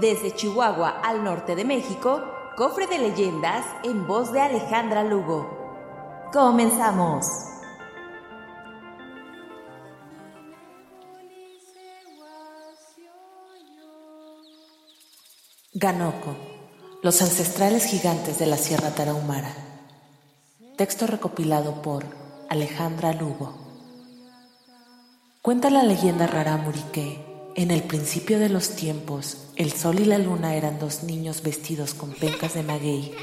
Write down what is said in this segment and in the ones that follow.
Desde Chihuahua al norte de México, Cofre de Leyendas en voz de Alejandra Lugo. Comenzamos. Ganoco, los ancestrales gigantes de la Sierra Tarahumara. Texto recopilado por Alejandra Lugo. Cuenta la leyenda rarámuri que, en el principio de los tiempos, el sol y la luna eran dos niños vestidos con pencas de maguey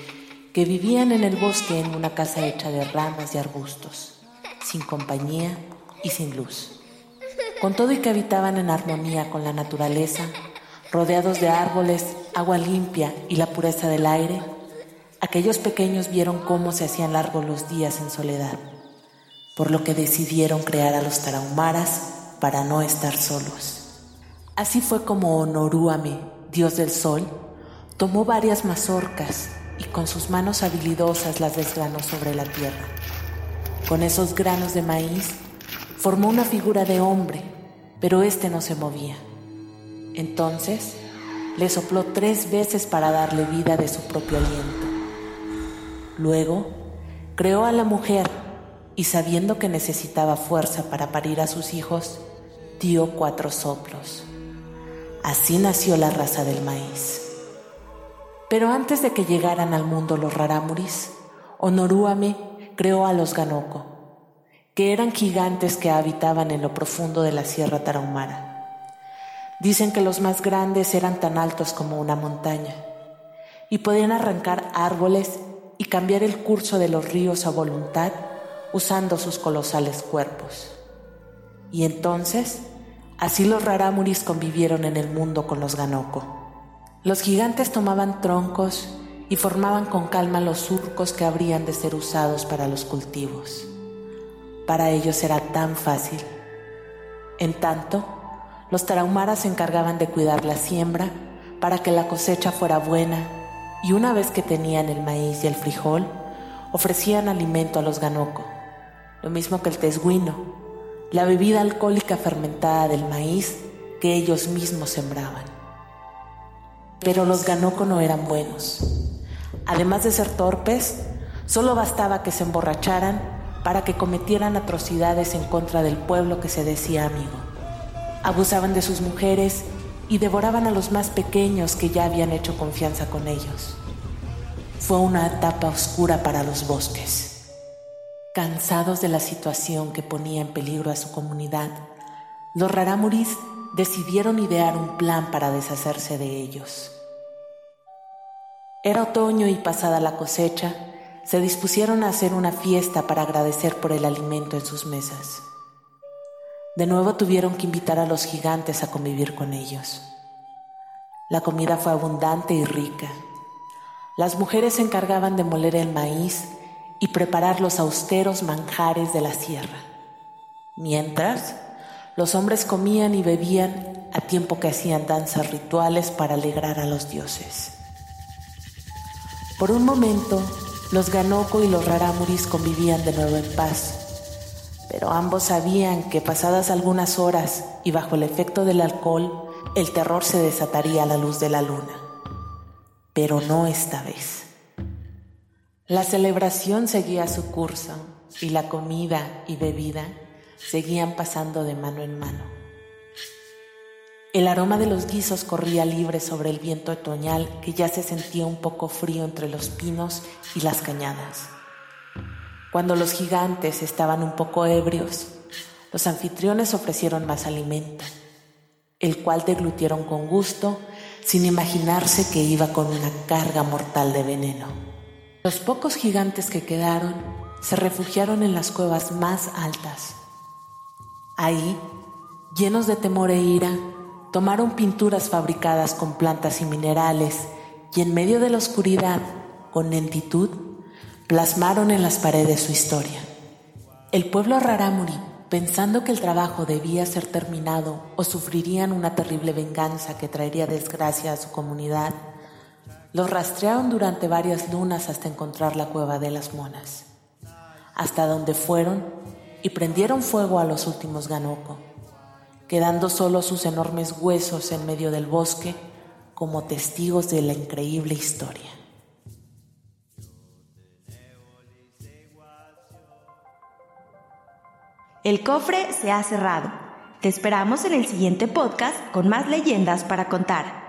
que vivían en el bosque en una casa hecha de ramas y arbustos, sin compañía y sin luz. Con todo y que habitaban en armonía con la naturaleza, rodeados de árboles, agua limpia y la pureza del aire, aquellos pequeños vieron cómo se hacían largos los días en soledad, por lo que decidieron crear a los tarahumaras para no estar solos. Así fue como Honorúame, dios del sol, tomó varias mazorcas y con sus manos habilidosas las desgranó sobre la tierra. Con esos granos de maíz formó una figura de hombre, pero éste no se movía. Entonces le sopló tres veces para darle vida de su propio aliento. Luego creó a la mujer y sabiendo que necesitaba fuerza para parir a sus hijos, dio cuatro soplos. Así nació la raza del maíz. Pero antes de que llegaran al mundo los rarámuris, Honorúame creó a los Ganoko, que eran gigantes que habitaban en lo profundo de la Sierra Tarahumara. Dicen que los más grandes eran tan altos como una montaña y podían arrancar árboles y cambiar el curso de los ríos a voluntad usando sus colosales cuerpos. Y entonces Así los rarámuris convivieron en el mundo con los ganoko. Los gigantes tomaban troncos y formaban con calma los surcos que habrían de ser usados para los cultivos. Para ellos era tan fácil. En tanto, los tarahumaras se encargaban de cuidar la siembra para que la cosecha fuera buena y una vez que tenían el maíz y el frijol, ofrecían alimento a los ganoko, lo mismo que el tesguino, la bebida alcohólica fermentada del maíz que ellos mismos sembraban. Pero los ganoko no eran buenos. Además de ser torpes, solo bastaba que se emborracharan para que cometieran atrocidades en contra del pueblo que se decía amigo. Abusaban de sus mujeres y devoraban a los más pequeños que ya habían hecho confianza con ellos. Fue una etapa oscura para los bosques. Cansados de la situación que ponía en peligro a su comunidad, los rarámuris decidieron idear un plan para deshacerse de ellos. Era otoño y pasada la cosecha, se dispusieron a hacer una fiesta para agradecer por el alimento en sus mesas. De nuevo tuvieron que invitar a los gigantes a convivir con ellos. La comida fue abundante y rica. Las mujeres se encargaban de moler el maíz y preparar los austeros manjares de la sierra. Mientras, los hombres comían y bebían a tiempo que hacían danzas rituales para alegrar a los dioses. Por un momento, los Ganoko y los Raramuris convivían de nuevo en paz, pero ambos sabían que pasadas algunas horas y bajo el efecto del alcohol, el terror se desataría a la luz de la luna. Pero no esta vez. La celebración seguía su curso y la comida y bebida seguían pasando de mano en mano. El aroma de los guisos corría libre sobre el viento otoñal que ya se sentía un poco frío entre los pinos y las cañadas. Cuando los gigantes estaban un poco ebrios, los anfitriones ofrecieron más alimento, el cual deglutieron con gusto sin imaginarse que iba con una carga mortal de veneno. Los pocos gigantes que quedaron se refugiaron en las cuevas más altas. Ahí, llenos de temor e ira, tomaron pinturas fabricadas con plantas y minerales y en medio de la oscuridad, con lentitud, plasmaron en las paredes su historia. El pueblo Rarámuri, pensando que el trabajo debía ser terminado o sufrirían una terrible venganza que traería desgracia a su comunidad, los rastrearon durante varias lunas hasta encontrar la cueva de las monas, hasta donde fueron y prendieron fuego a los últimos Ganoko, quedando solo sus enormes huesos en medio del bosque como testigos de la increíble historia. El cofre se ha cerrado. Te esperamos en el siguiente podcast con más leyendas para contar.